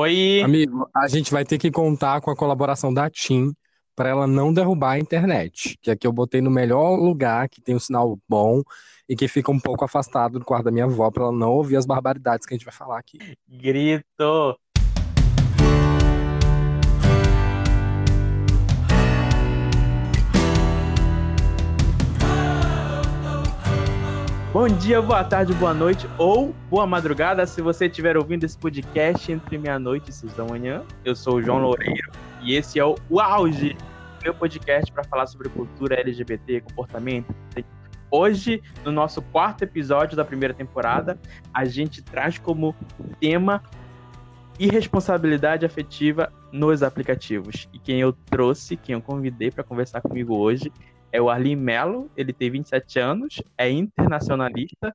Oi! Amigo, a gente vai ter que contar com a colaboração da TIM para ela não derrubar a internet. Que aqui eu botei no melhor lugar, que tem um sinal bom e que fica um pouco afastado do quarto da minha avó para ela não ouvir as barbaridades que a gente vai falar aqui. Grito! Bom dia, boa tarde, boa noite ou boa madrugada se você estiver ouvindo esse podcast entre meia-noite e seis da manhã. Eu sou o João Loureiro e esse é o, auge meu podcast para falar sobre cultura LGBT, comportamento. Hoje, no nosso quarto episódio da primeira temporada, a gente traz como tema irresponsabilidade afetiva nos aplicativos. E quem eu trouxe, quem eu convidei para conversar comigo hoje é o Arlin Mello, ele tem 27 anos, é internacionalista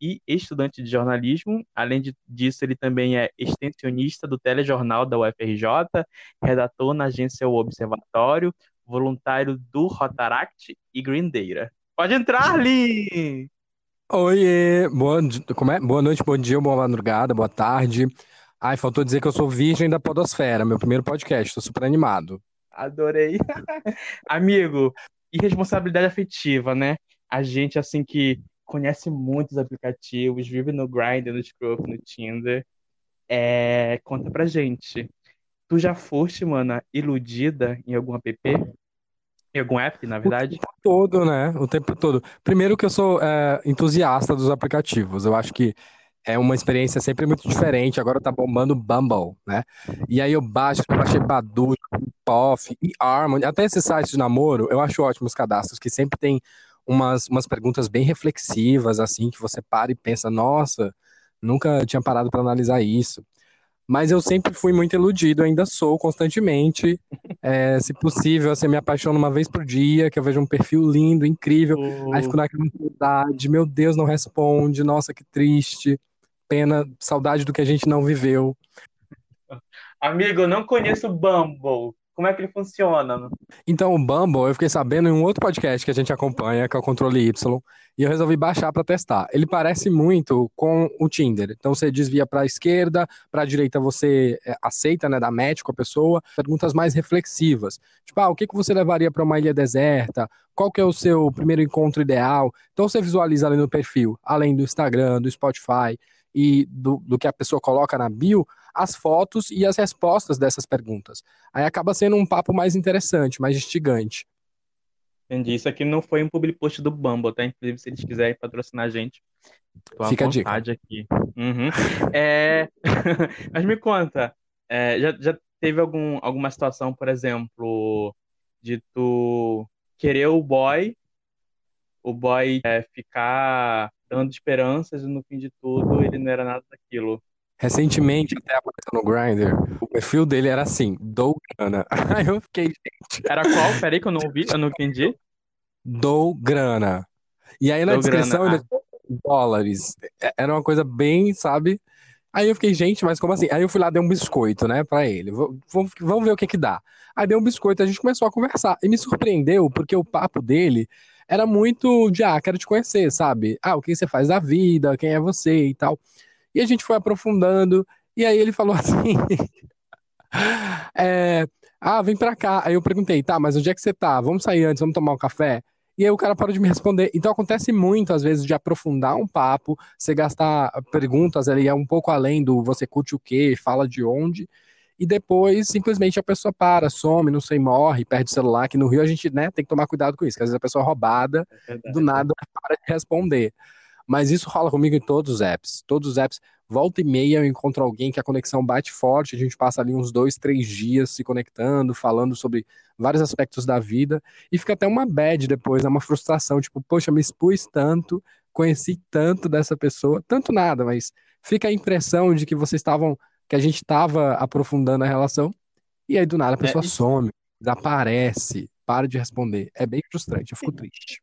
e estudante de jornalismo. Além disso, ele também é extensionista do telejornal da UFRJ, redator na agência O Observatório, voluntário do Rotaract e Green Data. Pode entrar, Arlin! Oiê! Boa, como é? boa noite, bom dia, boa madrugada, boa tarde. Ai, faltou dizer que eu sou virgem da Podosfera, meu primeiro podcast, estou super animado. Adorei. Amigo, e responsabilidade afetiva, né? A gente, assim, que conhece muitos aplicativos, vive no Grindr, no Scruff, no Tinder, é... conta pra gente. Tu já foste, mana, iludida em algum app? Em algum app, na verdade? O tempo todo, né? O tempo todo. Primeiro que eu sou é, entusiasta dos aplicativos. Eu acho que é uma experiência sempre muito diferente. Agora tá bombando Bumble, né? E aí eu baixo, eu baixei Badu, Poff e Harmony, até esses sites de namoro, eu acho ótimos os cadastros, que sempre tem umas, umas perguntas bem reflexivas, assim, que você para e pensa, nossa, nunca tinha parado para analisar isso. Mas eu sempre fui muito iludido, ainda sou constantemente. É, se possível, assim, me apaixono uma vez por dia, que eu vejo um perfil lindo, incrível. Aí fico naquela ansiedade, meu Deus, não responde, nossa, que triste pena, saudade do que a gente não viveu. Amigo, eu não conheço o Bumble. Como é que ele funciona? Então, o Bumble, eu fiquei sabendo em um outro podcast que a gente acompanha, que é o Controle Y, e eu resolvi baixar para testar. Ele parece muito com o Tinder. Então, você desvia para a esquerda, para a direita você é, aceita, né, dá match com a pessoa, perguntas mais reflexivas. Tipo, ah, o que, que você levaria para uma ilha deserta? Qual que é o seu primeiro encontro ideal? Então, você visualiza ali no perfil, além do Instagram, do Spotify, e do, do que a pessoa coloca na bio, as fotos e as respostas dessas perguntas. Aí acaba sendo um papo mais interessante, mais instigante. Entendi. Isso aqui não foi um public post do Bumble, tá? Inclusive, se eles quiserem patrocinar a gente, tô Fica à vontade a aqui. Uhum. É... Mas me conta, é, já, já teve algum, alguma situação, por exemplo, de tu querer o boy, o boy é, ficar dando esperanças e no fim de tudo ele não era nada daquilo. Recentemente, até apareceu no Grindr, o perfil dele era assim, dou grana. Aí eu fiquei, gente. Era qual? Peraí que eu não ouvi, eu não entendi. Dou grana. E aí na dou descrição grana. ele ah. dólares. É, era uma coisa bem, sabe? Aí eu fiquei, gente, mas como assim? Aí eu fui lá, dei um biscoito, né, pra ele. Vamos, vamos ver o que que dá. Aí dei um biscoito, a gente começou a conversar. E me surpreendeu, porque o papo dele era muito de, ah, quero te conhecer, sabe? Ah, o que você faz da vida, quem é você e tal. E a gente foi aprofundando, e aí ele falou assim: é, Ah, vem pra cá. Aí eu perguntei, tá, mas onde é que você tá? Vamos sair antes, vamos tomar um café? E aí o cara parou de me responder. Então acontece muito, às vezes, de aprofundar um papo, você gastar perguntas ali, é um pouco além do você curte o quê, fala de onde, e depois simplesmente a pessoa para, some, não sei, morre, perde o celular, que no Rio a gente né, tem que tomar cuidado com isso, que às vezes a pessoa é roubada, é do nada para de responder. Mas isso rola comigo em todos os apps. Todos os apps, volta e meia eu encontro alguém que a conexão bate forte, a gente passa ali uns dois, três dias se conectando, falando sobre vários aspectos da vida, e fica até uma bad depois, é uma frustração, tipo, poxa, me expus tanto, conheci tanto dessa pessoa, tanto nada, mas fica a impressão de que vocês estavam que a gente estava aprofundando a relação, e aí do nada a pessoa é, some, desaparece, para de responder. É bem frustrante, eu fico triste.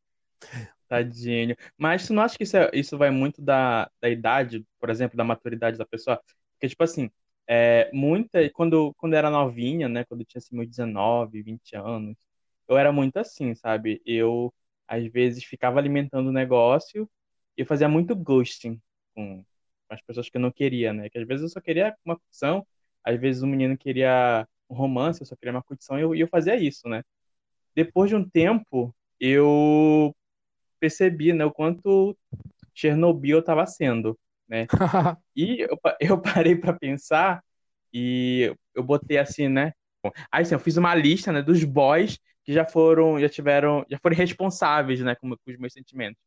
Tadinho. Mas tu não acha que isso, é, isso vai muito da, da idade, por exemplo, da maturidade da pessoa? Porque, tipo assim, é, muita, quando, quando eu era novinha, né, quando eu tinha assim, meus 19, 20 anos, eu era muito assim, sabe? Eu, às vezes, ficava alimentando o negócio e fazia muito ghosting com, as pessoas que eu não queria, né? Que às vezes eu só queria uma opção, às vezes o menino queria um romance, eu só queria uma curtição, e eu, eu fazia isso, né? Depois de um tempo, eu percebi, né, o quanto Chernobyl estava sendo, né? e eu, eu parei para pensar e eu botei assim, né? Aí assim, eu fiz uma lista, né, dos boys que já foram, já tiveram, já foram responsáveis, né, com, com os meus sentimentos.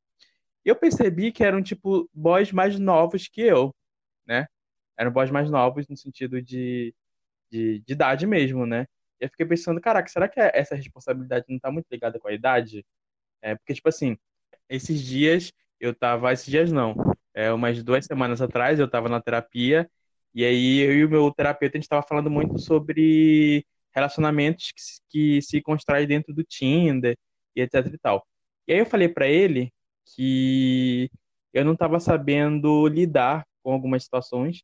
Eu percebi que eram tipo boys mais novos que eu, né? Eram boys mais novos no sentido de, de, de idade mesmo, né? E eu fiquei pensando, caraca, será que essa responsabilidade não tá muito ligada com a idade? É, porque, tipo assim, esses dias eu tava, esses dias não, é, umas duas semanas atrás eu tava na terapia e aí eu e o meu terapeuta a gente tava falando muito sobre relacionamentos que, que se constroem dentro do Tinder e etc e tal. E aí eu falei para ele que eu não tava sabendo lidar com algumas situações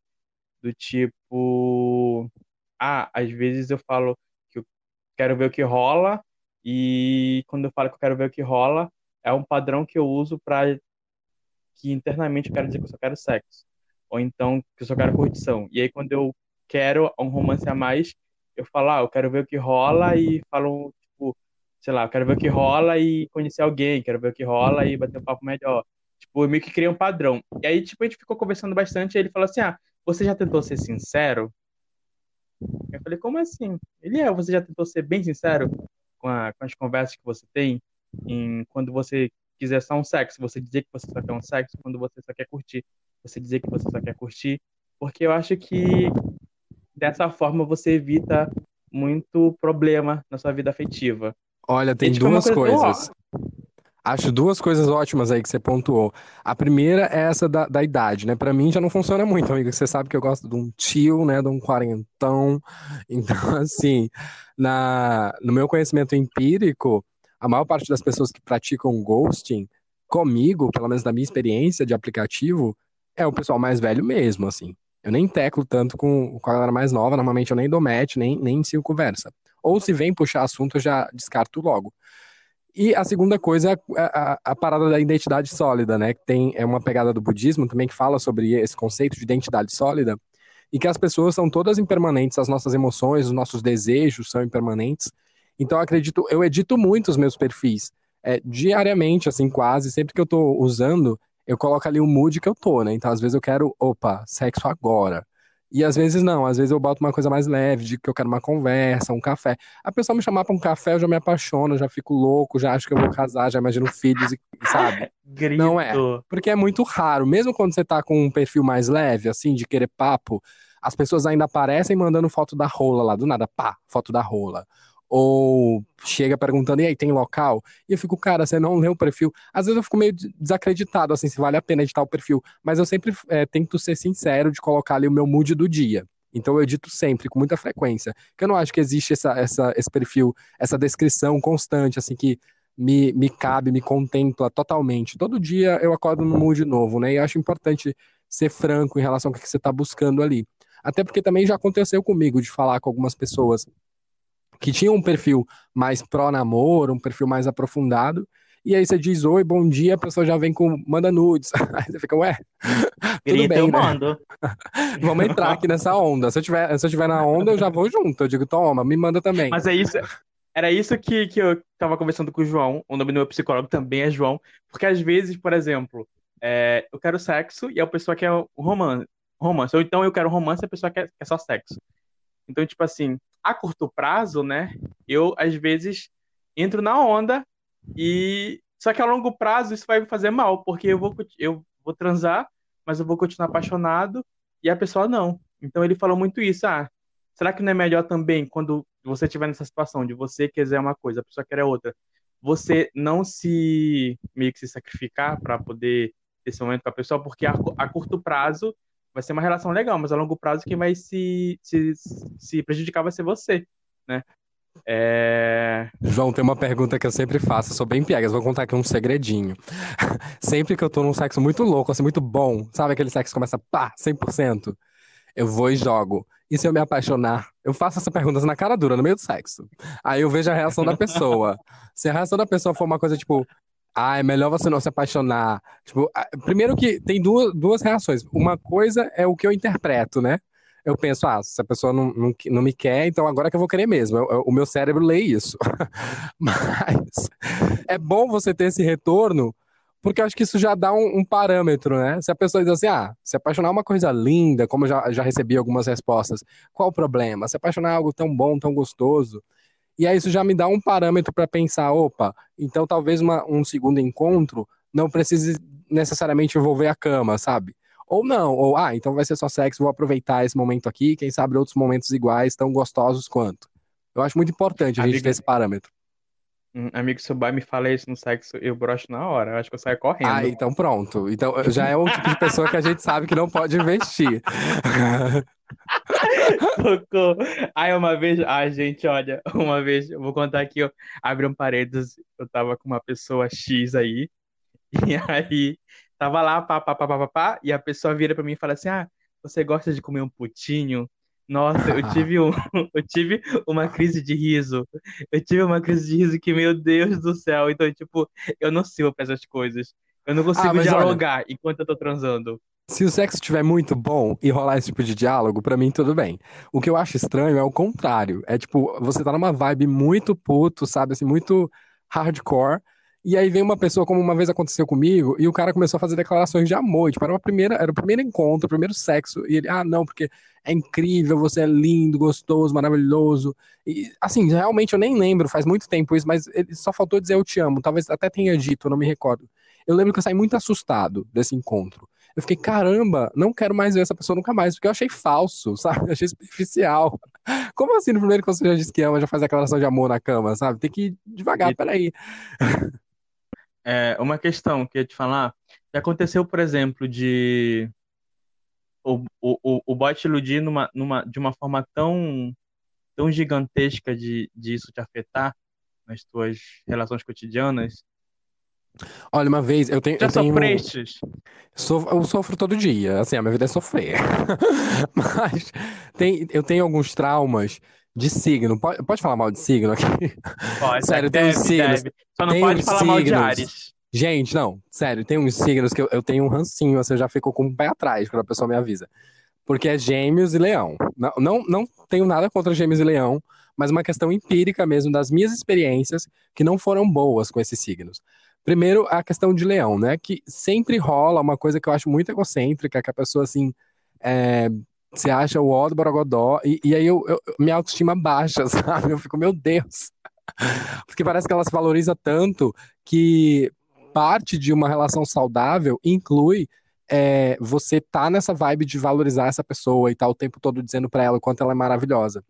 do tipo, ah, às vezes eu falo que eu quero ver o que rola e quando eu falo que eu quero ver o que rola, é um padrão que eu uso para que internamente eu quero dizer que eu só quero sexo. Ou então que eu só quero curtição. E aí quando eu quero um romance a mais, eu falo, ah, eu quero ver o que rola e falo, sei lá, eu quero ver o que rola e conhecer alguém, quero ver o que rola e bater um papo melhor. Tipo, eu meio que criei um padrão. E aí, tipo, a gente ficou conversando bastante e ele falou assim, ah, você já tentou ser sincero? Eu falei, como assim? Ele é, você já tentou ser bem sincero com, a, com as conversas que você tem? Em, quando você quiser só um sexo, você dizer que você só quer um sexo, quando você só quer curtir, você dizer que você só quer curtir, porque eu acho que dessa forma você evita muito problema na sua vida afetiva. Olha, tem tipo, duas coisas. Acho duas coisas ótimas aí que você pontuou. A primeira é essa da, da idade, né? Para mim já não funciona muito, amigo. Você sabe que eu gosto de um tio, né? De um quarentão. Então, assim, na, no meu conhecimento empírico, a maior parte das pessoas que praticam ghosting, comigo, pelo menos na minha experiência de aplicativo, é o pessoal mais velho mesmo, assim. Eu nem teclo tanto com, com a galera mais nova, normalmente eu nem dou match, nem, nem inicio conversa. Ou se vem puxar assunto, eu já descarto logo. E a segunda coisa é a, a, a, parada da identidade sólida, né? Que tem é uma pegada do budismo também que fala sobre esse conceito de identidade sólida e que as pessoas são todas impermanentes, as nossas emoções, os nossos desejos são impermanentes. Então eu acredito, eu edito muito os meus perfis é, diariamente, assim quase sempre que eu tô usando, eu coloco ali o mood que eu tô, né? Então às vezes eu quero, opa, sexo agora. E às vezes não, às vezes eu boto uma coisa mais leve, de que eu quero uma conversa, um café. A pessoa me chamar para um café, eu já me apaixono, já fico louco, já acho que eu vou casar, já imagino filhos, e, sabe? Grito. Não é. Porque é muito raro, mesmo quando você tá com um perfil mais leve, assim, de querer papo, as pessoas ainda aparecem mandando foto da rola lá, do nada, pá, foto da rola ou chega perguntando, e aí, tem local? E eu fico, cara, você não lê o perfil. Às vezes eu fico meio desacreditado, assim, se vale a pena editar o perfil. Mas eu sempre é, tento ser sincero de colocar ali o meu mood do dia. Então eu edito sempre, com muita frequência. Que eu não acho que existe essa, essa, esse perfil, essa descrição constante, assim, que me, me cabe, me contempla totalmente. Todo dia eu acordo no mood novo, né? E eu acho importante ser franco em relação ao que você está buscando ali. Até porque também já aconteceu comigo de falar com algumas pessoas que tinha um perfil mais pró-namoro, um perfil mais aprofundado, e aí você diz oi, bom dia, a pessoa já vem com manda nudes. Aí você fica, ué, tudo bem, eu né? mando. Vamos entrar aqui nessa onda. Se eu, tiver, se eu tiver na onda, eu já vou junto. Eu digo, toma, me manda também. Mas é isso, era isso que, que eu tava conversando com o João, o nome do meu psicólogo também é João, porque às vezes, por exemplo, é, eu quero sexo e a pessoa quer romance, romance, ou então eu quero romance e a pessoa quer, quer só sexo. Então, tipo assim, a curto prazo, né, eu às vezes entro na onda e só que a longo prazo isso vai me fazer mal, porque eu vou eu vou transar, mas eu vou continuar apaixonado e a pessoa não. Então ele falou muito isso, ah, será que não é melhor também quando você estiver nessa situação de você quiser uma coisa, a pessoa quer outra, você não se meio que se sacrificar para poder ter esse momento com a pessoa, porque a, a curto prazo vai ser uma relação legal, mas a longo prazo quem vai se, se, se prejudicar vai ser você, né? É... João, tem uma pergunta que eu sempre faço, sou bem piegas, vou contar aqui um segredinho. sempre que eu tô num sexo muito louco, assim, muito bom, sabe aquele sexo que começa pá, 100%? Eu vou e jogo. E se eu me apaixonar? Eu faço essa pergunta na cara dura, no meio do sexo. Aí eu vejo a reação da pessoa. Se a reação da pessoa for uma coisa tipo, ah, é melhor você não se apaixonar. Tipo, primeiro que tem duas, duas reações. Uma coisa é o que eu interpreto, né? eu penso, ah, se a pessoa não, não, não me quer, então agora que eu vou querer mesmo. Eu, eu, o meu cérebro lê isso. Mas é bom você ter esse retorno, porque eu acho que isso já dá um, um, parâmetro, né? Se a pessoa diz assim, ah, se apaixonar é uma coisa linda, como eu já, já recebi algumas respostas, qual o problema? Se apaixonar é algo tão bom, tão gostoso. E aí isso já me dá um parâmetro para pensar, opa, então talvez uma, um segundo encontro não precise necessariamente envolver a cama, sabe? Ou não, ou ah, então vai ser só sexo, vou aproveitar esse momento aqui, quem sabe outros momentos iguais, tão gostosos quanto. Eu acho muito importante a gente ter esse parâmetro. Um amigo, se o me fala isso no sexo, eu brocho na hora. Eu acho que eu saio correndo. Ah, então pronto. Então já é o tipo de pessoa que a gente sabe que não pode investir. Socorro. Aí uma vez, ah, gente, olha, uma vez, eu vou contar aqui, eu abri um paredes, eu tava com uma pessoa X aí, e aí tava lá, pá, pá, pá, pá, pá, pá, e a pessoa vira pra mim e fala assim: Ah, você gosta de comer um putinho? Nossa, eu tive, um, eu tive uma crise de riso. Eu tive uma crise de riso que, meu Deus do céu. Então, tipo, eu não sirvo pra essas coisas. Eu não consigo ah, dialogar olha, enquanto eu tô transando. Se o sexo estiver muito bom e rolar esse tipo de diálogo, para mim tudo bem. O que eu acho estranho é o contrário. É tipo, você tá numa vibe muito puto, sabe? Assim, muito hardcore. E aí vem uma pessoa, como uma vez aconteceu comigo, e o cara começou a fazer declarações de amor. Tipo, era, uma primeira, era o primeiro encontro, o primeiro sexo. E ele, ah, não, porque é incrível, você é lindo, gostoso, maravilhoso. E, assim, realmente eu nem lembro, faz muito tempo isso, mas ele só faltou dizer eu te amo. Talvez até tenha dito, eu não me recordo. Eu lembro que eu saí muito assustado desse encontro. Eu fiquei, caramba, não quero mais ver essa pessoa nunca mais, porque eu achei falso, sabe? Eu achei superficial. Como assim, no primeiro que você já disse que ama, já faz declaração de amor na cama, sabe? Tem que ir devagar, peraí. É, uma questão que eu ia te falar, que aconteceu, por exemplo, de o, o, o bot iludir numa, numa, de uma forma tão, tão gigantesca de, de isso te afetar nas tuas relações cotidianas? Olha, uma vez eu tenho. Já eu tenho... sofrestes? eu sofro todo dia, assim, a minha vida é sofrer. Mas tem, eu tenho alguns traumas de signo. Pode, pode falar mal de signo aqui? Pode, sério, deve, tem uns signos. Deve. Só não pode falar signos. mal de Ares. Gente, não, sério, tem uns signos que eu, eu tenho um rancinho, você já ficou com o pé atrás quando a pessoa me avisa. Porque é gêmeos e leão. Não, não, não tenho nada contra gêmeos e leão, mas uma questão empírica mesmo das minhas experiências que não foram boas com esses signos. Primeiro, a questão de leão, né? Que sempre rola uma coisa que eu acho muito egocêntrica, que a pessoa, assim, é, você acha o ó do Borogodó, e, e aí eu, eu, minha autoestima baixa, sabe? Eu fico, meu Deus. Porque parece que ela se valoriza tanto que parte de uma relação saudável inclui é, você tá nessa vibe de valorizar essa pessoa e tá o tempo todo dizendo para ela o quanto ela é maravilhosa.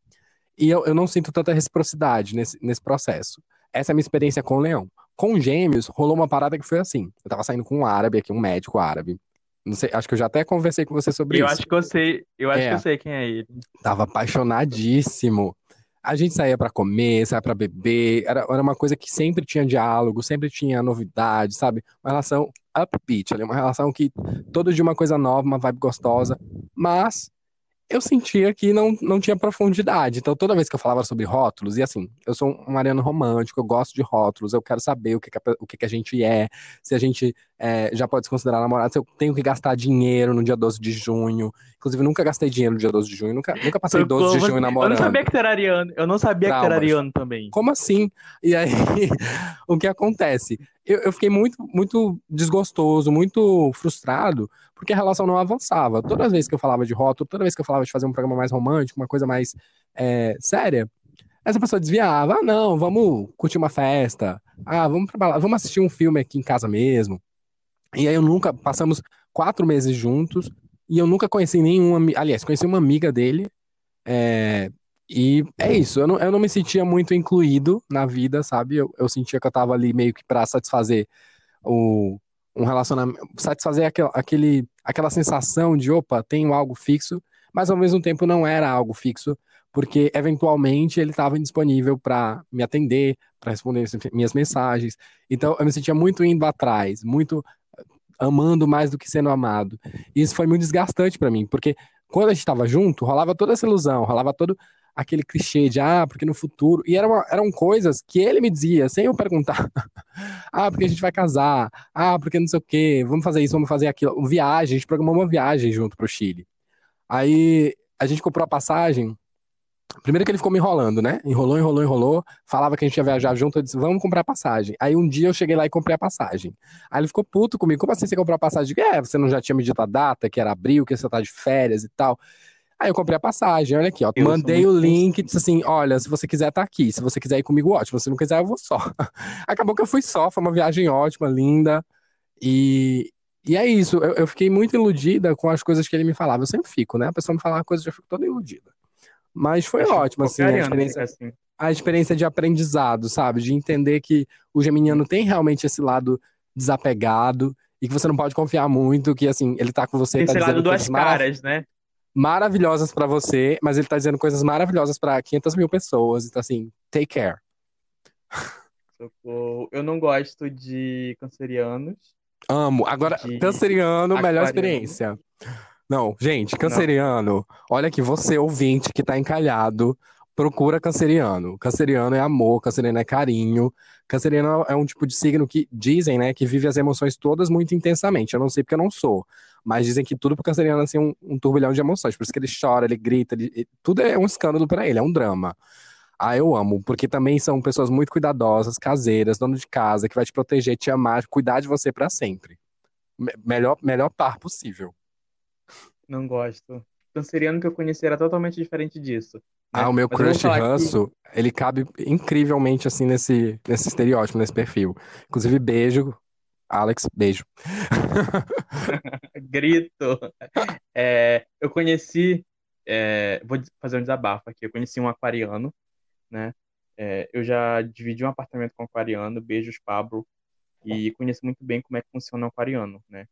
E eu, eu não sinto tanta reciprocidade nesse, nesse processo. Essa é a minha experiência com o leão. Com gêmeos, rolou uma parada que foi assim. Eu tava saindo com um árabe aqui, um médico árabe. Não sei, acho que eu já até conversei com você sobre eu isso. Eu acho que eu sei, eu acho é, que eu sei quem é ele. Tava apaixonadíssimo. A gente saía para comer, saía para beber, era, era uma coisa que sempre tinha diálogo, sempre tinha novidade, sabe? Uma relação upbeat, ali, uma relação que todo dia uma coisa nova, uma vibe gostosa, mas eu sentia que não, não tinha profundidade. Então, toda vez que eu falava sobre rótulos, e assim, eu sou um mariano romântico, eu gosto de rótulos, eu quero saber o que, que, a, o que, que a gente é, se a gente é, já pode se considerar namorado, se eu tenho que gastar dinheiro no dia 12 de junho. Inclusive, nunca gastei dinheiro no dia 12 de junho, nunca, nunca passei 12 de junho namorando. Eu não sabia que era ariano, eu não sabia Traumas. que era ariano também. Como assim? E aí, o que acontece? Eu, eu fiquei muito, muito desgostoso, muito frustrado, porque a relação não avançava. Toda vez que eu falava de rótulo, toda vez que eu falava de fazer um programa mais romântico, uma coisa mais é, séria, essa pessoa desviava. Ah, não, vamos curtir uma festa. Ah, vamos pra vamos assistir um filme aqui em casa mesmo. E aí eu nunca, passamos quatro meses juntos, e eu nunca conheci nenhuma, aliás, conheci uma amiga dele, é, e é isso, eu não, eu não me sentia muito incluído na vida, sabe? Eu, eu sentia que eu tava ali meio que pra satisfazer o, um relacionamento, satisfazer aquele, aquele, aquela sensação de, opa, tenho algo fixo, mas ao mesmo tempo não era algo fixo, porque eventualmente ele estava indisponível para me atender, para responder minhas mensagens. Então eu me sentia muito indo atrás, muito amando mais do que sendo amado. E isso foi muito desgastante para mim, porque quando a gente estava junto, rolava toda essa ilusão, rolava todo aquele clichê de, ah, porque no futuro. E eram, eram coisas que ele me dizia, sem eu perguntar. ah, porque a gente vai casar. Ah, porque não sei o quê. Vamos fazer isso, vamos fazer aquilo. Viagem, a gente programou uma viagem junto pro Chile. Aí a gente comprou a passagem. Primeiro que ele ficou me enrolando, né? Enrolou, enrolou, enrolou. Falava que a gente ia viajar junto. Eu disse, vamos comprar passagem. Aí um dia eu cheguei lá e comprei a passagem. Aí ele ficou puto comigo. Como assim você comprou a passagem? É, você não já tinha me dito a data, que era abril, que você tá de férias e tal. Aí eu comprei a passagem, olha aqui, ó. Eu Mandei o link disse assim: olha, se você quiser tá aqui. Se você quiser ir comigo, ótimo. Se não quiser, eu vou só. Acabou que eu fui só, foi uma viagem ótima, linda. E, e é isso. Eu, eu fiquei muito iludida com as coisas que ele me falava. Eu sempre fico, né? A pessoa me fala uma coisa, eu já fico toda iludida. Mas foi Acho ótimo, assim, a experiência, assim. a experiência de aprendizado, sabe? De entender que o geminiano tem realmente esse lado desapegado e que você não pode confiar muito, que assim, ele tá com você, Tem tá esse lado dizendo duas caras, né? maravilhosas pra você, mas ele tá dizendo coisas maravilhosas pra 500 mil pessoas. Então, assim, take care. Socorro. Eu não gosto de cancerianos. Amo. Agora, De canceriano, melhor aquariano. experiência. Não, gente, canceriano. Olha que você, ouvinte, que tá encalhado, procura canceriano. Canceriano é amor, canceriano é carinho. Canceriano é um tipo de signo que dizem, né, que vive as emoções todas muito intensamente. Eu não sei porque eu não sou, mas dizem que tudo pro canceriano é assim, um, um turbilhão de emoções. Por isso que ele chora, ele grita, ele- tudo é um escândalo pra ele, é um drama. Ah, eu amo, porque também são pessoas muito cuidadosas, caseiras, dono de casa, que vai te proteger, te amar, cuidar de você pra sempre. Me- melhor, melhor par possível. Não gosto. Canceriano que eu conheci era totalmente diferente disso. né? Ah, o meu Mas eu vou crush falar ele cabe incrivelmente assim nesse, nesse estereótipo, nesse perfil. Inclusive, beijo, Alex, beijo. Grito. É, eu conheci. é, vou fazer um desabafo aqui. Eu conheci um aquariano, né? É, eu já dividi um apartamento com um aquariano, beijos, Pablo, e conheço muito bem como é que funciona um aquariano, né?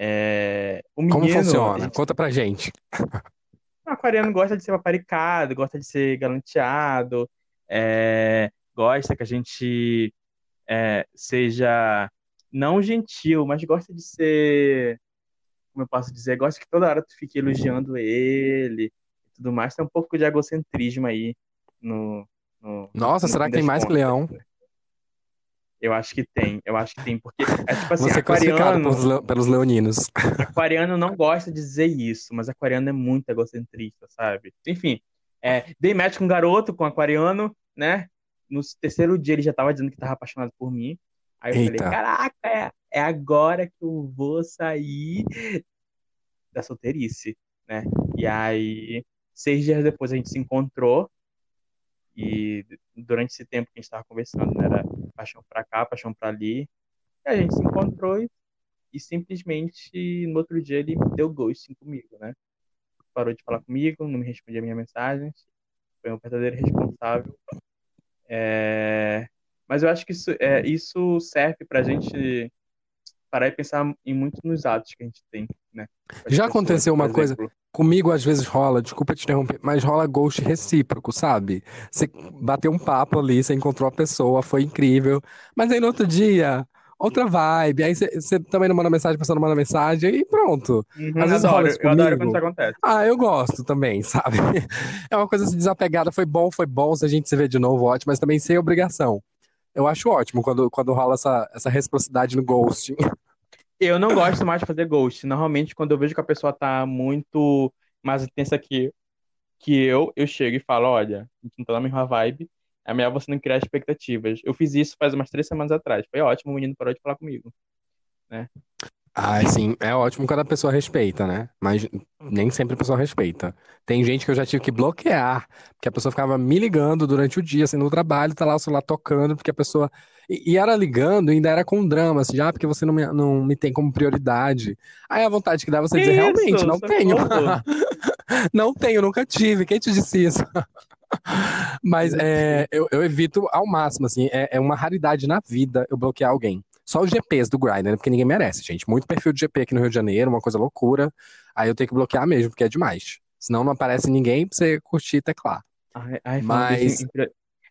É, Como menino, a funciona? gente- Conta pra gente. o aquariano gosta de ser paparicado, gosta de ser galanteado, é, gosta que a gente é, seja não gentil, mas gosta de ser, como eu posso dizer, gosta que toda hora tu fique elogiando ele e tudo mais. Tem um pouco de egocentrismo aí no, no, Nossa, no será que tem mais que contas. leão? Eu acho que tem, eu acho que tem, porque é tipo assim, Você aquariano, pelos, pelos leoninos. aquariano não gosta de dizer isso, mas aquariano é muito egocentrista, sabe? Enfim, é, dei match com um garoto, com um aquariano, né? No terceiro dia ele já tava dizendo que tava apaixonado por mim. Aí eu Eita. falei, caraca, é, é agora que eu vou sair da solteirice, né? E aí, seis dias depois a gente se encontrou e durante esse tempo que a gente tava conversando, né, era paixão pra cá, paixão pra ali, e a gente se encontrou e, e simplesmente no outro dia ele deu ghosting comigo, né? Parou de falar comigo, não me respondia minhas mensagens, foi um verdadeiro responsável. É, Mas eu acho que isso, é, isso serve pra gente parar e pensar em muito nos atos que a gente tem, né? Já pessoas, aconteceu por uma coisa? exemplo. Comigo, às vezes, rola, desculpa te interromper, mas rola ghost recíproco, sabe? Você bateu um papo ali, você encontrou a pessoa, foi incrível, mas aí no outro dia, outra vibe, aí você, também não manda mensagem, a pessoa não manda mensagem, e pronto. Uhum, Às vezes rola adoro, isso eu adoro comigo. quando isso acontece. Ah, eu gosto também, sabe? É uma coisa assim, desapegada, foi bom, foi bom, se a gente se vê de novo, ótimo, mas também sem obrigação. Eu acho ótimo quando, quando rola essa, essa reciprocidade no ghosting. Eu não gosto mais de fazer ghost. Normalmente, quando eu vejo que a pessoa tá muito mais intensa que, que eu, eu chego e falo, olha, a gente não tá na mesma vibe, é melhor você não criar expectativas. Eu fiz isso faz umas três semanas atrás. Foi ótimo, o menino parou de falar comigo. Ah, sim, é ótimo quando a pessoa respeita, né? Mas nem sempre a pessoa respeita. Tem gente que eu já tive que bloquear, porque a pessoa ficava me ligando durante o dia, assim, no trabalho, tá lá o celular tocando, porque a pessoa. E, e era ligando, e ainda era com drama, assim, já, porque você não me, não me tem como prioridade. Aí a vontade que dá você Que dizer, isso? realmente, não Socorro. tenho. Não tenho, nunca tive. Quem te disse isso? Mas é, eu, eu evito ao máximo, assim, é, é uma raridade na vida eu bloquear alguém. Só os GPs do Grindr, né? Porque ninguém merece, gente. Muito perfil de GP aqui no Rio de Janeiro, uma coisa loucura. Aí eu tenho que bloquear mesmo, porque é demais. Senão não aparece ninguém pra você curtir e teclar. Ai, ai, Mas- em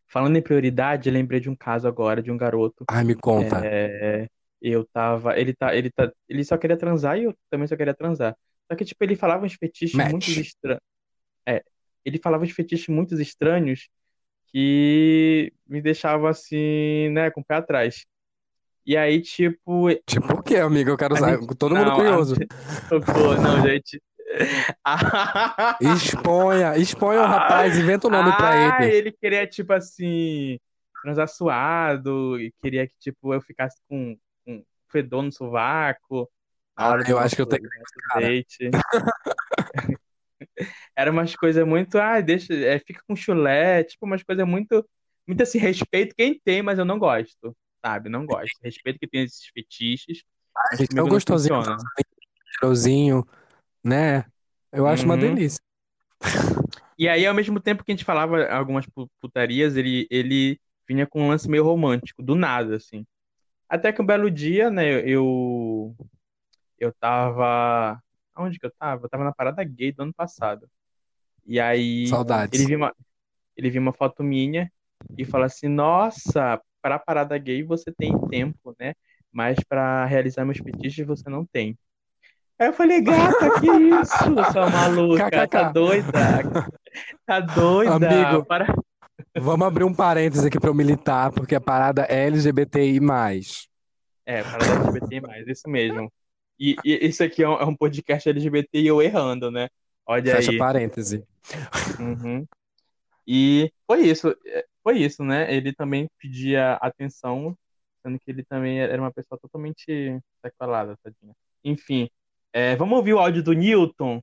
falando em prioridade, eu lembrei de um caso agora de um garoto. Ai, me conta. É, eu tava. Ele tá, ele tá. Ele só queria transar e eu também só queria transar. Só que, tipo, ele falava uns fetiches Match. muito estranhos. É, ele falava uns fetiches muito estranhos que me deixavam assim, né, com o pé atrás. E aí, tipo, Tipo, por quê, amigo? Eu quero usar. gente- Todo mundo não, curioso. a- Pô, não, gente, exponha, exponha o rapaz, inventa o um nome ah, pra ele. ele queria, tipo assim, transar suado, e queria que, tipo, eu ficasse com, com fedor no sovaco. Ah, eu acho que eu tenho date. Era umas coisas muito, ah, deixa, é, fica com chulé, tipo, umas coisas muito, muito assim, respeito quem tem, mas eu não gosto, sabe? Não gosto. Respeito que tem esses fetiches. A gente é gostosinho, cheirosinho, né? Eu acho uhum. uma delícia. E aí, ao mesmo tempo que a gente falava algumas putarias, ele, ele vinha com um lance meio romântico, do nada, assim. Até que um belo dia, né, eu eu tava Onde que eu tava? Eu tava na parada gay do ano passado. E aí. Saudades. Ele viu uma, ele viu uma foto minha e falou assim: Nossa, para a parada gay você tem tempo, né? Mas para realizar meus petiches você não tem. Aí eu falei, gata, que isso, sua maluca? Tá doida? Tá doida? Amigo, para... vamos abrir um parênteses aqui para eu militar, porque a parada é LGBTI+. É, parada LGBTI+, isso mesmo. E, e isso aqui é um, é um, podcast LGBT e eu errando, né? Olha Fecha aí. parêntese. Uhum. E foi isso, é, foi isso, né? Ele também pedia atenção, sendo que ele também era uma pessoa totalmente sequelada, tadinha. Enfim, é, vamos ouvir o áudio do Newton.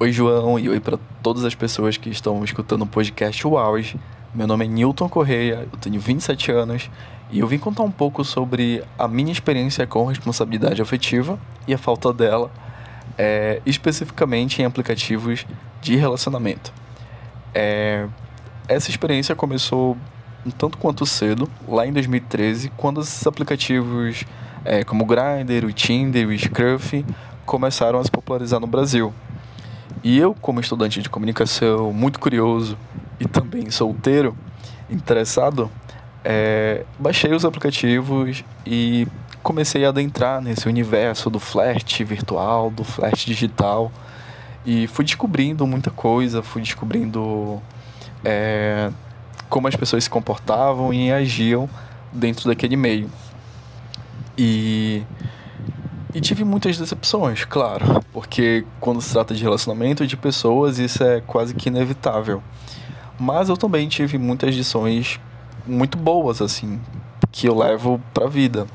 Oi, João, e oi para todas as pessoas que estão escutando o podcast Auge. Meu nome é Newton Correia, eu tenho 27 anos e eu vim contar um pouco sobre a minha experiência com responsabilidade afetiva e a falta dela, é, especificamente em aplicativos de relacionamento. É, essa experiência começou um tanto quanto cedo, lá em 2013, quando esses aplicativos é, como o Grindr, o Tinder, o Scruff começaram a se popularizar no Brasil. E eu, como estudante de comunicação, muito curioso e também solteiro, interessado, é, baixei os aplicativos e comecei a adentrar nesse universo do flerte virtual, do flerte digital. E fui descobrindo muita coisa, fui descobrindo é, como as pessoas se comportavam e agiam dentro daquele meio. E e tive muitas decepções, claro, porque quando se trata de relacionamento de pessoas, isso é quase que inevitável. Mas eu também tive muitas lições muito boas, assim, que eu levo pra vida.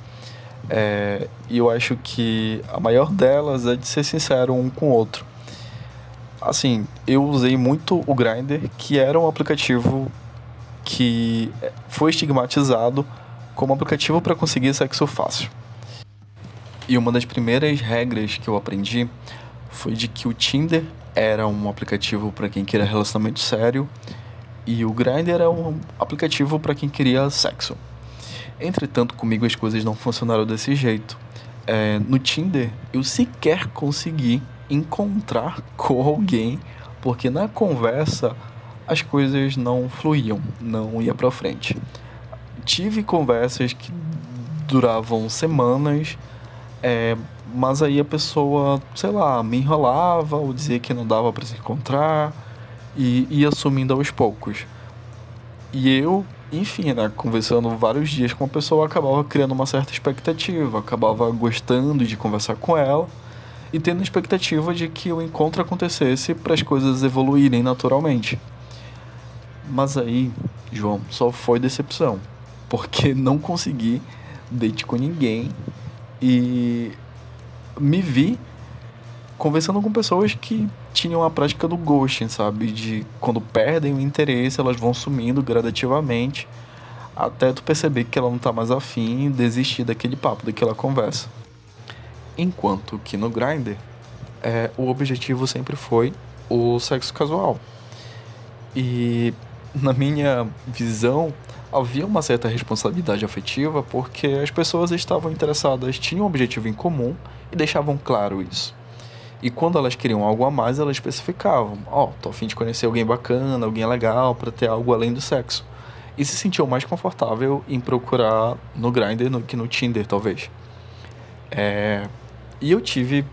É, e eu acho que a maior delas é de ser sincero um com o outro. Assim, eu usei muito o Grindr, que era um aplicativo que foi estigmatizado como aplicativo para conseguir sexo fácil. E uma das primeiras regras que eu aprendi foi de que o Tinder era um aplicativo para quem queria relacionamento sério e o Grindr era um aplicativo para quem queria sexo. Entretanto, comigo as coisas não funcionaram desse jeito. É, no Tinder, eu sequer consegui encontrar com alguém, porque na conversa as coisas não fluíam, não ia para frente. Tive conversas que duravam semanas é, mas aí a pessoa, sei lá, me enrolava ou dizia que não dava para se encontrar e ia sumindo aos poucos. E eu, enfim, né, conversando vários dias com a pessoa, acabava criando uma certa expectativa, acabava gostando de conversar com ela e tendo expectativa de que o encontro acontecesse para as coisas evoluírem naturalmente. Mas aí, João, só foi decepção, porque não consegui date com ninguém e me vi conversando com pessoas que tinham a prática do ghosting, sabe? De quando perdem o interesse, elas vão sumindo gradativamente até tu perceber que ela não tá mais afim e desistir daquele papo, daquela conversa. Enquanto que no Grindr, é, o objetivo sempre foi o sexo casual. E na minha visão, havia uma certa responsabilidade afetiva porque as pessoas estavam interessadas, tinham um objetivo em comum e deixavam claro isso. E quando elas queriam algo a mais, elas especificavam: Ó, oh, tô a fim de conhecer alguém bacana, alguém legal, para ter algo além do sexo. E se sentiam mais confortável em procurar no Grindr do que no Tinder, talvez. É... E eu tive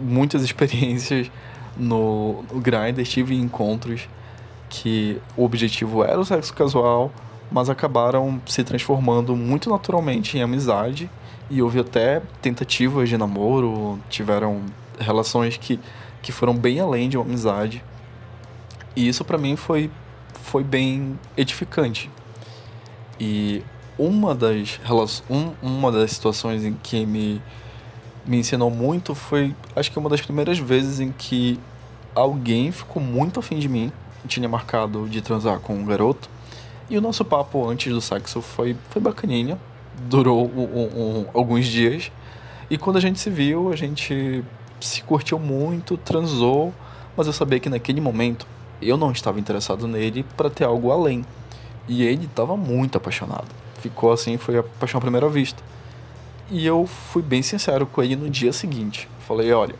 muitas experiências no, no Grindr, tive encontros que o objetivo era o sexo casual, mas acabaram se transformando muito naturalmente em amizade e houve até tentativas de namoro, tiveram relações que, que foram bem além de uma amizade. E isso para mim foi, foi bem edificante. E uma das, um, uma das situações em que me, me ensinou muito foi, acho que uma das primeiras vezes em que alguém ficou muito afim de mim. Tinha marcado de transar com um garoto. E o nosso papo antes do sexo foi, foi bacaninha. Durou um, um, alguns dias. E quando a gente se viu, a gente se curtiu muito, transou. Mas eu sabia que naquele momento eu não estava interessado nele para ter algo além. E ele estava muito apaixonado. Ficou assim, foi a paixão à primeira vista. E eu fui bem sincero com ele no dia seguinte. Falei: olha,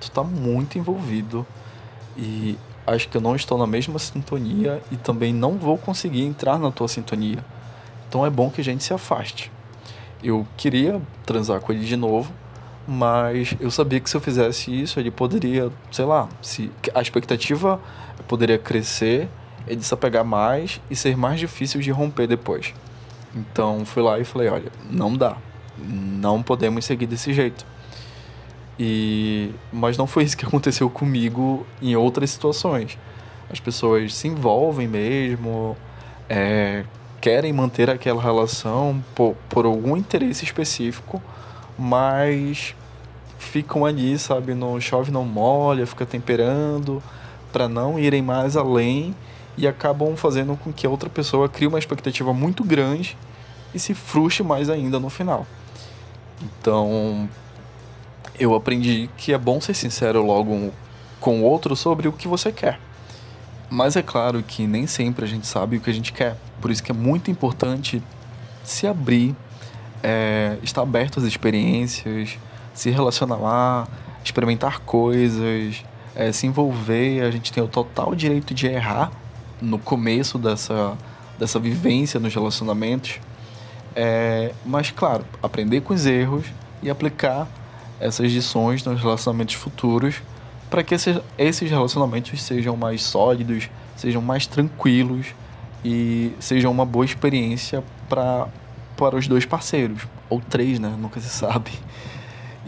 tu tá muito envolvido e acho que eu não estou na mesma sintonia e também não vou conseguir entrar na tua sintonia. Então é bom que a gente se afaste. Eu queria transar com ele de novo, mas eu sabia que se eu fizesse isso, ele poderia, sei lá, se a expectativa poderia crescer, ele se apegar mais e ser mais difícil de romper depois. Então fui lá e falei, olha, não dá. Não podemos seguir desse jeito. E mas não foi isso que aconteceu comigo em outras situações. As pessoas se envolvem mesmo, é, querem manter aquela relação por, por algum interesse específico, mas ficam ali, sabe, não chove não molha, fica temperando para não irem mais além e acabam fazendo com que a outra pessoa crie uma expectativa muito grande e se frustre mais ainda no final. Então, eu aprendi que é bom ser sincero logo com o outro sobre o que você quer. Mas é claro que nem sempre a gente sabe o que a gente quer. Por isso que é muito importante se abrir, é, estar aberto às experiências, se relacionar, experimentar coisas, é, se envolver. A gente tem o total direito de errar no começo dessa, dessa vivência nos relacionamentos. É, mas, claro, aprender com os erros e aplicar essas lições nos relacionamentos futuros para que esses, esses relacionamentos sejam mais sólidos, sejam mais tranquilos e sejam uma boa experiência para para os dois parceiros, ou três, né? Nunca se sabe.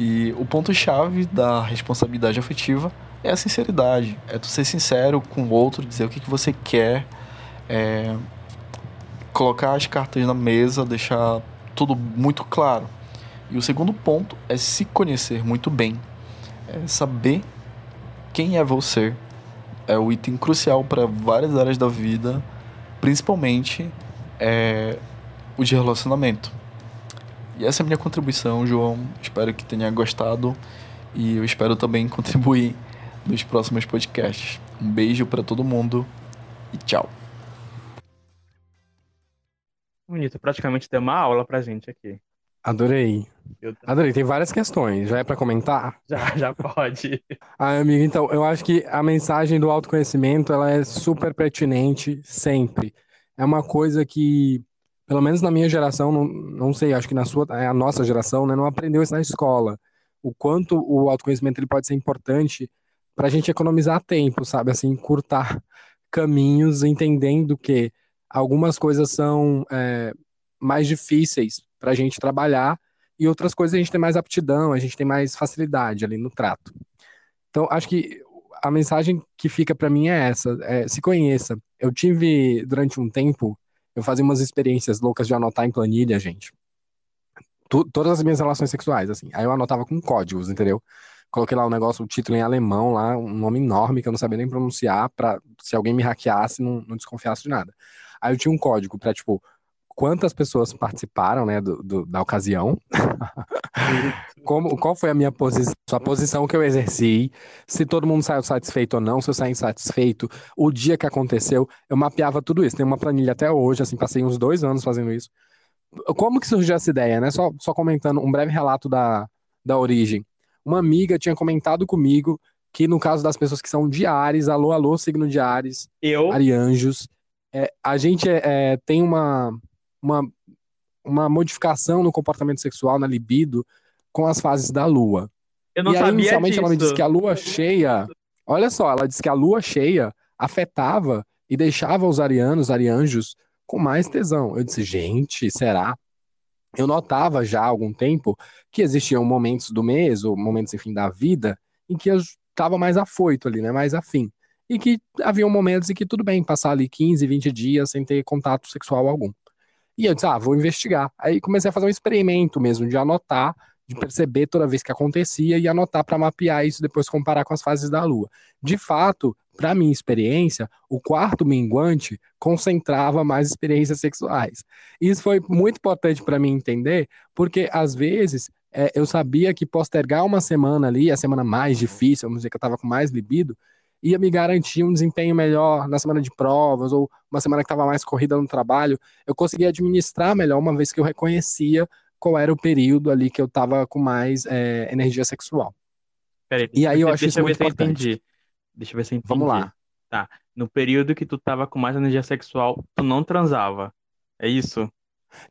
E o ponto-chave da responsabilidade afetiva é a sinceridade. É tu ser sincero com o outro, dizer o que, que você quer, é, colocar as cartas na mesa, deixar tudo muito claro. E o segundo ponto é se conhecer muito bem, é saber quem é você. É o item crucial para várias áreas da vida, principalmente é, o de relacionamento. E essa é a minha contribuição, João. Espero que tenha gostado e eu espero também contribuir nos próximos podcasts. Um beijo para todo mundo e tchau. Bonito, praticamente deu uma aula pra gente aqui. Adorei. Adorei, tem várias questões. Já é para comentar? Já, já pode. ah, amigo, então, eu acho que a mensagem do autoconhecimento, ela é super pertinente sempre. É uma coisa que, pelo menos na minha geração, não, não sei, acho que na sua, é a nossa geração, né, não aprendeu isso na escola. O quanto o autoconhecimento ele pode ser importante para a gente economizar tempo, sabe? Assim, curtar caminhos, entendendo que algumas coisas são é, mais difíceis para a gente trabalhar e outras coisas a gente tem mais aptidão, a gente tem mais facilidade ali no trato. Então, acho que a mensagem que fica para mim é essa: é, se conheça. Eu tive, durante um tempo, eu fazia umas experiências loucas de anotar em planilha, gente. Todas as minhas relações sexuais, assim. Aí eu anotava com códigos, entendeu? Coloquei lá um negócio, o título em alemão, lá, um nome enorme que eu não sabia nem pronunciar, para se alguém me hackeasse, não, não desconfiasse de nada. Aí eu tinha um código para, tipo, quantas pessoas participaram, né, do, do da ocasião, como, qual foi a minha posição, a posição que eu exerci, se todo mundo saiu satisfeito ou não, se eu saí insatisfeito, o dia que aconteceu, eu mapeava tudo isso, tem uma planilha até hoje, assim, passei uns dois anos fazendo isso. Como que surgiu essa ideia, né, só, só comentando um breve relato da, da origem. Uma amiga tinha comentado comigo que no caso das pessoas que são de Ares, alô, alô, signo de Ares, eu, Arianjos, é, a gente é, é, tem uma, uma, uma modificação no comportamento sexual, na libido, com as fases da lua. Eu não e aí, sabia inicialmente, disso. ela me disse que a lua cheia. Olha só, ela disse que a lua cheia afetava e deixava os arianos, arianjos, com mais tesão. Eu disse, gente, será? Eu notava já há algum tempo que existiam momentos do mês, ou momentos, enfim, da vida, em que eu estava mais afoito ali, né? Mais afim. E que havia momentos em que tudo bem passar ali 15, 20 dias sem ter contato sexual algum. E eu disse, ah, vou investigar. Aí comecei a fazer um experimento mesmo, de anotar, de perceber toda vez que acontecia e anotar para mapear isso, depois comparar com as fases da lua. De fato, para minha experiência, o quarto minguante concentrava mais experiências sexuais. Isso foi muito importante para mim entender, porque às vezes é, eu sabia que postergar uma semana ali, a semana mais difícil, vamos dizer que eu estava com mais libido, ia me garantir um desempenho melhor na semana de provas ou uma semana que estava mais corrida no trabalho. Eu conseguia administrar melhor uma vez que eu reconhecia qual era o período ali que eu estava com mais é, energia sexual. Peraí, E aí eu acho isso muito importante. entendi. Deixa eu ver se eu entendi. Vamos lá. Tá. No período que tu tava com mais energia sexual, tu não transava. É isso?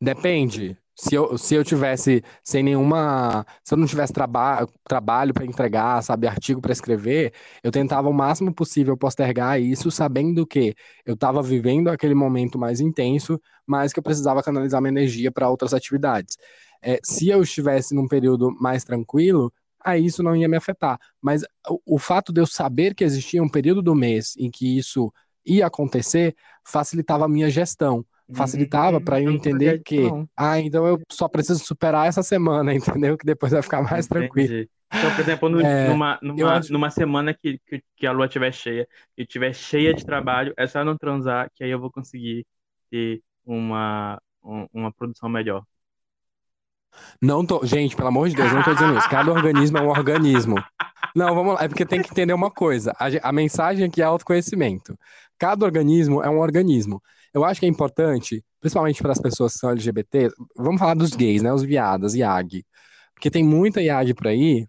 Depende. Se eu, se eu tivesse sem nenhuma. Se eu não tivesse traba trabalho para entregar, sabe, artigo para escrever, eu tentava o máximo possível postergar isso, sabendo que eu estava vivendo aquele momento mais intenso, mas que eu precisava canalizar minha energia para outras atividades. É, se eu estivesse num período mais tranquilo, aí isso não ia me afetar. Mas o, o fato de eu saber que existia um período do mês em que isso ia acontecer facilitava a minha gestão facilitava para eu entender que, ah, então eu só preciso superar essa semana, entendeu? Que depois vai ficar mais tranquilo. Entendi. Então, por exemplo, no- É, numa, numa, acho- numa semana que, que, que a lua estiver cheia e estiver cheia de trabalho, é só não transar, que aí eu vou conseguir ter uma, um- uma produção melhor. Não tô, gente, pelo amor de Deus, não tô dizendo isso. Cada organismo é um organismo. Não, vamos lá, é porque tem que entender uma coisa. A, a mensagem aqui é autoconhecimento. Cada organismo é um organismo. Eu acho que é importante, principalmente para as pessoas que são LGBT, vamos falar dos gays, né? Os viadas, IAG. Porque tem muita IAG por aí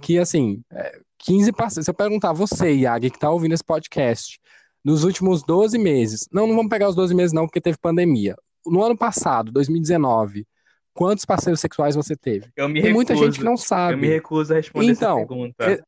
que, assim, é, 15 parceiros. Se eu perguntar a você, IAG, que tá ouvindo esse podcast, nos últimos 12 meses, não, não vamos pegar os 12 meses, não, porque teve pandemia. No ano passado, 2019, quantos parceiros sexuais você teve? Eu me Tem muita recuso, gente que não eu me sabe. recuso a responder Então, essa pergunta. é-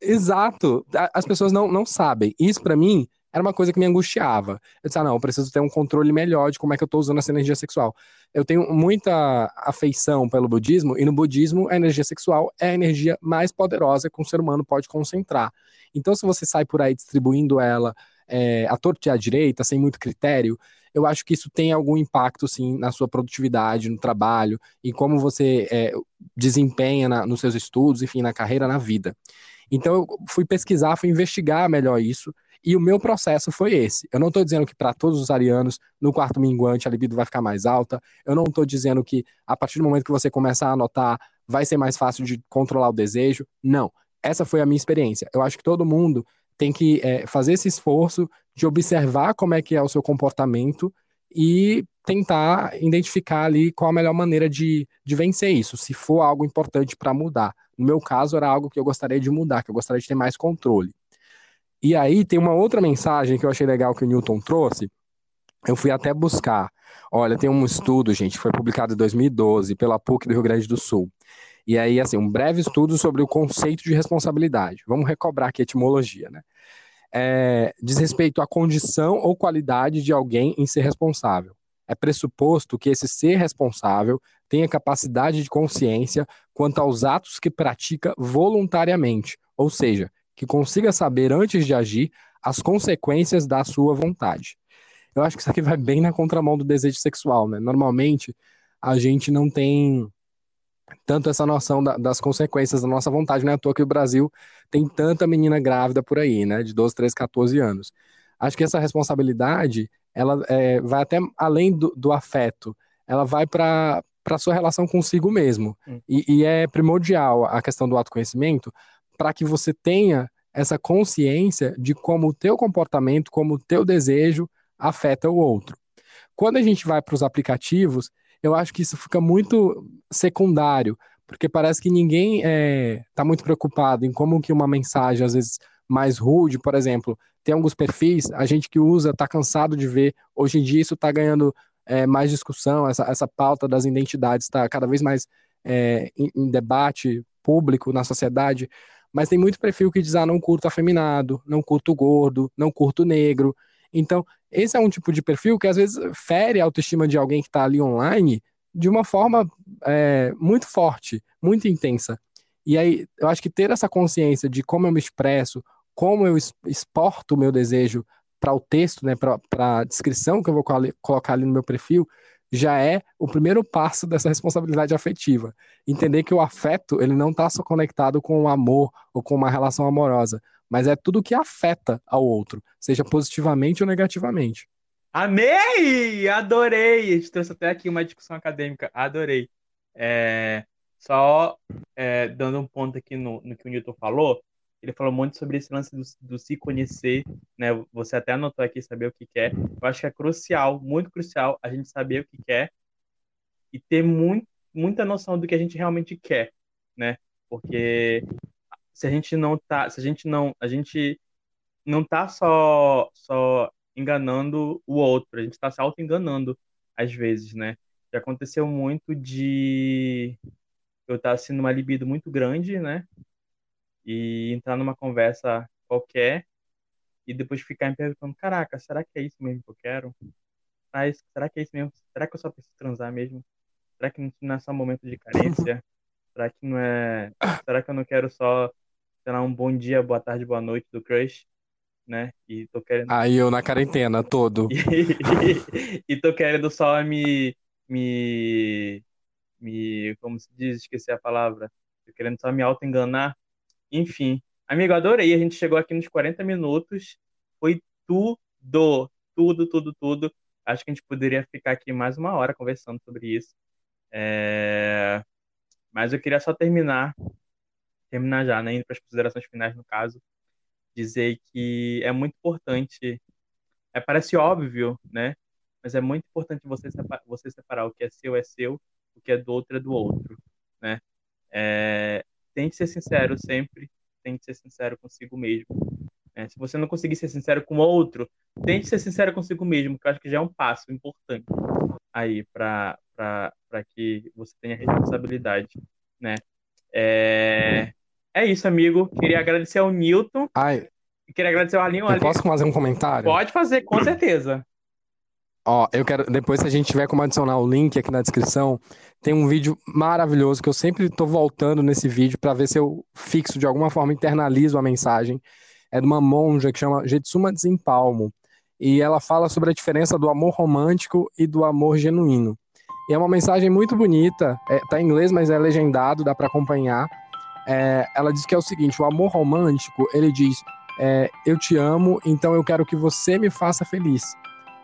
Exato. As pessoas não, não sabem. Isso, pra mim, era uma coisa que me angustiava. Eu disse, ah, não, eu preciso ter um controle melhor de como é que eu tô usando essa energia sexual. Eu tenho muita afeição pelo budismo, e no budismo, a energia sexual é a energia mais poderosa que um ser humano pode concentrar. Então, se você sai por aí distribuindo ela é, à torta e à direita, sem muito critério, eu acho que isso tem algum impacto, sim, na sua produtividade, no trabalho, e como você é, desempenha na- nos seus estudos, enfim, na carreira, na vida. Então eu fui pesquisar, fui investigar melhor isso, e o meu processo foi esse. Eu não estou dizendo que para todos os arianos, no quarto minguante, a libido vai ficar mais alta. Eu não estou dizendo que a partir do momento que você começar a anotar, vai ser mais fácil de controlar o desejo. Não. Essa foi a minha experiência. Eu acho que todo mundo tem que é, fazer esse esforço de observar como é que é o seu comportamento e tentar identificar ali qual a melhor maneira de, de vencer isso, se for algo importante para mudar. No meu caso, era algo que eu gostaria de mudar, que eu gostaria de ter mais controle. E aí tem uma outra mensagem que eu achei legal que o Newton trouxe. Eu fui até buscar. Olha, tem um estudo, gente, que foi publicado em 2012 pela PUC do Rio Grande do Sul. E aí, assim, um breve estudo sobre o conceito de responsabilidade. Vamos recobrar aqui a etimologia, né? É, diz respeito à condição ou qualidade de alguém em ser responsável. É pressuposto que esse ser responsável tenha capacidade de consciência quanto aos atos que pratica voluntariamente, ou seja, que consiga saber antes de agir as consequências da sua vontade. Eu acho que isso aqui vai bem na contramão do desejo sexual, né? Normalmente a gente não tem tanto essa noção da- das consequências da nossa vontade, não é à toa que o Brasil tem tanta menina grávida por aí, né? De 12, 13, 14 anos. Acho que essa responsabilidade, ela é, vai até além do, do afeto, ela vai para para sua relação consigo mesmo. Hum. E, e é primordial a questão do autoconhecimento para que você tenha essa consciência de como o teu comportamento, como o teu desejo afeta o outro. Quando a gente vai para os aplicativos, eu acho que isso fica muito secundário, porque parece que ninguém está muito preocupado em como que uma mensagem, às vezes, mais rude, por exemplo, tem alguns perfis, a gente que usa está cansado de ver, hoje em dia isso está ganhando é, mais discussão, essa, essa pauta das identidades está cada vez mais é, em, em debate público na sociedade, mas tem muito perfil que diz, ah, não curto afeminado, não curto gordo, não curto negro, Então, esse é um tipo de perfil que às vezes fere a autoestima de alguém que está ali online de uma forma é, muito forte, muito intensa. E aí, eu acho que ter essa consciência de como eu me expresso, como eu exporto o meu desejo para o texto, né, para a descrição que eu vou colocar ali no meu perfil, já é o primeiro passo dessa responsabilidade afetiva. Entender que o afeto, ele não está só conectado com o amor ou com uma relação amorosa, mas é tudo que afeta ao outro, seja positivamente ou negativamente. Amei! Adorei! A gente trouxe até aqui uma discussão acadêmica. Adorei. É, só é, dando um ponto aqui no, no que o Newton falou, ele falou muito sobre esse lance do, do, se conhecer, né? Você até anotou aqui saber o que quer. Eu acho que é crucial, muito crucial, a gente saber o que quer e ter muito, muita noção do que a gente realmente quer, né? Porque se a gente não tá, se a gente não, a gente não tá só só enganando o outro, a gente tá se auto-enganando às vezes, né? Já aconteceu muito de eu estar tá sendo uma libido muito grande, né? E entrar numa conversa qualquer e depois ficar me perguntando, caraca, será que é isso mesmo que eu quero? Ah, isso, será que é isso mesmo? Será que eu só preciso transar mesmo? Será que não é só um momento de carência? será que não é. Será que eu não quero só, sei lá, um bom dia, boa tarde, boa noite do crush? Né? E tô querendo. Aí eu na quarentena, todo. e, e tô querendo só me. me. me. como se diz? Esqueci a palavra. Tô querendo só me auto-enganar enfim, amigo, adorei. A gente chegou aqui nos 40 minutos. Foi tudo, tudo, tudo, tudo. Acho que a gente poderia ficar aqui mais uma hora conversando sobre isso. É... Mas eu queria só terminar, terminar já, né, indo para as considerações finais no caso, dizer que é muito importante, é, parece óbvio, né, mas é muito importante você separar, você separar o que é seu é seu, o que é do outro é do outro, né. É, tem que ser sincero sempre, tem que ser sincero consigo mesmo. É, se você não conseguir ser sincero com outro, tente ser sincero consigo mesmo, que eu acho que já é um passo importante aí para que você tenha responsabilidade, né? É, é isso, amigo. Queria agradecer ao Newton. Ai. Queria agradecer ao Arlinho. Eu posso fazer um comentário? Pode fazer, com certeza. Ó, eu quero, depois se a gente tiver como adicionar o link aqui na descrição, tem um vídeo maravilhoso que eu sempre estou voltando nesse vídeo para ver se eu fixo de alguma forma, internalizo a mensagem. É de uma monja que chama Jetsuma Desempalmo. E ela fala sobre a diferença do amor romântico e do amor genuíno. E é uma mensagem muito bonita, é, tá em inglês, mas é legendado, dá para acompanhar. É, ela diz que é o seguinte: o amor romântico, ele diz, é, eu te amo, então eu quero que você me faça feliz.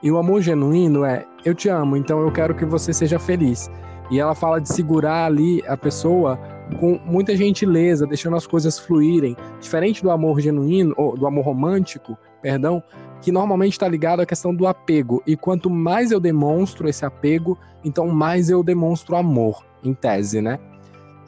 E o amor genuíno é: eu te amo, então eu quero que você seja feliz. E ela fala de segurar ali a pessoa com muita gentileza, deixando as coisas fluírem, diferente do amor genuíno, ou do amor romântico, perdão, que normalmente está ligado à questão do apego. E quanto mais eu demonstro esse apego, então mais eu demonstro amor, em tese, né?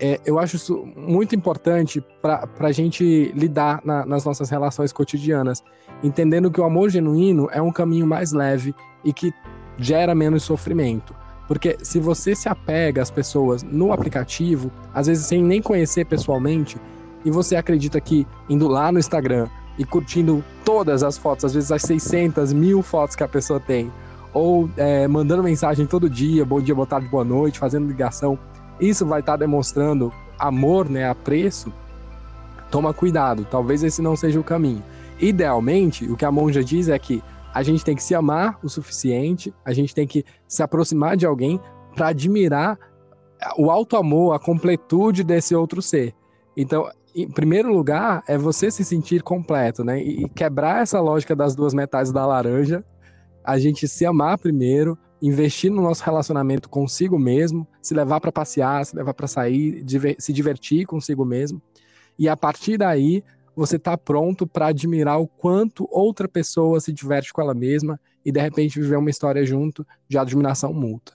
É, eu acho isso muito importante para a gente lidar na, nas nossas relações cotidianas, entendendo que o amor genuíno é um caminho mais leve e que gera menos sofrimento. Porque se você se apega às pessoas no aplicativo, às vezes sem nem conhecer pessoalmente, e você acredita que indo lá no Instagram e curtindo todas as fotos, às vezes as 600 mil fotos que a pessoa tem, ou é, mandando mensagem todo dia, bom dia, boa tarde, boa noite, fazendo ligação, isso vai estar tá demonstrando amor, né, apreço, toma cuidado, talvez esse não seja o caminho. Idealmente, o que a monja diz é que a gente tem que se amar o suficiente, a gente tem que se aproximar de alguém para admirar o alto amor, a completude desse outro ser. Então, em primeiro lugar, é você se sentir completo, né? E quebrar essa lógica das duas metades da laranja, a gente se amar primeiro, investir no nosso relacionamento consigo mesmo, se levar para passear, se levar para sair, se divertir consigo mesmo. E a partir daí, você está pronto para admirar o quanto outra pessoa se diverte com ela mesma e de repente viver uma história junto de admiração mútua.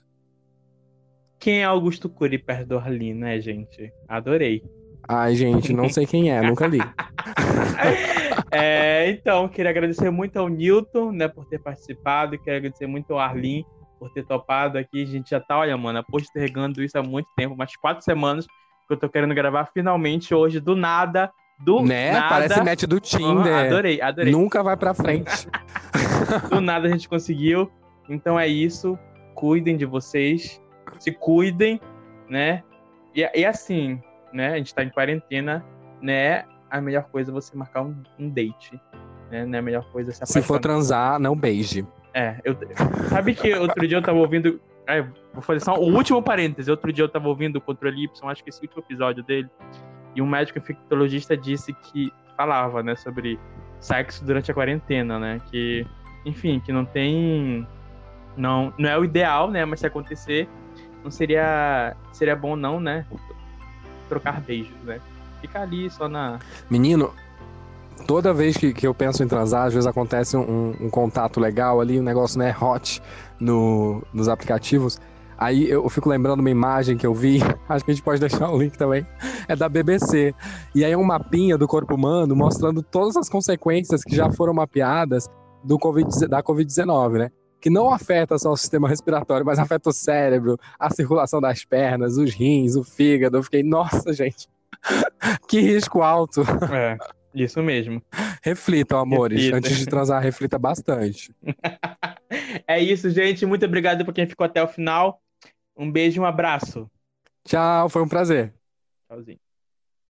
Quem é Augusto Cury perto do né, gente? Adorei. Ai, gente, não sei quem é, nunca li. é, então, queria agradecer muito ao Newton, né, por ter participado, queria agradecer muito ao Arlene por ter topado aqui. A gente já tá, olha, mano, postergando isso há muito tempo, umas quatro semanas que eu tô querendo gravar finalmente hoje, do nada. Do né? nada. Parece match do Tinder. Uhum, adorei, adorei. Nunca vai pra frente. Do nada a gente conseguiu. Então é isso. Cuidem de vocês. Se cuidem, né? E, e assim, né? A gente tá em quarentena, né? A melhor coisa é você marcar um, um date. Né? Não é a melhor coisa se Se for transar, não beije. É, eu. Sabe que outro dia eu tava ouvindo. É, vou fazer só o último parêntese. Outro dia eu tava ouvindo o Controle Y, acho que esse último episódio dele. E um médico infectologista disse que falava, né, sobre sexo durante a quarentena, né? Que, enfim, que não tem. Não, não é o ideal, né? Mas se acontecer, não seria. Seria bom não, né? Trocar beijos, né? Ficar ali só na. Menino, toda vez que, que eu penso em transar, às vezes acontece um, um contato legal ali, um negócio, né, hot no, nos aplicativos. Aí eu fico lembrando uma imagem que eu vi, acho que a gente pode deixar o link também, é da BBC. E aí é um mapinha do corpo humano mostrando todas as consequências que já foram mapeadas do COVID, da Covid-19, né? Que não afeta só o sistema respiratório, mas afeta o cérebro, a circulação das pernas, os rins, o fígado. Eu fiquei, nossa, gente, que risco alto. É, isso mesmo. Reflitam, amores. Reflita. Antes de transar, reflita bastante. é isso, gente. Muito obrigado por quem ficou até o final. Um beijo e um abraço. Tchau, foi um prazer. Tchauzinho.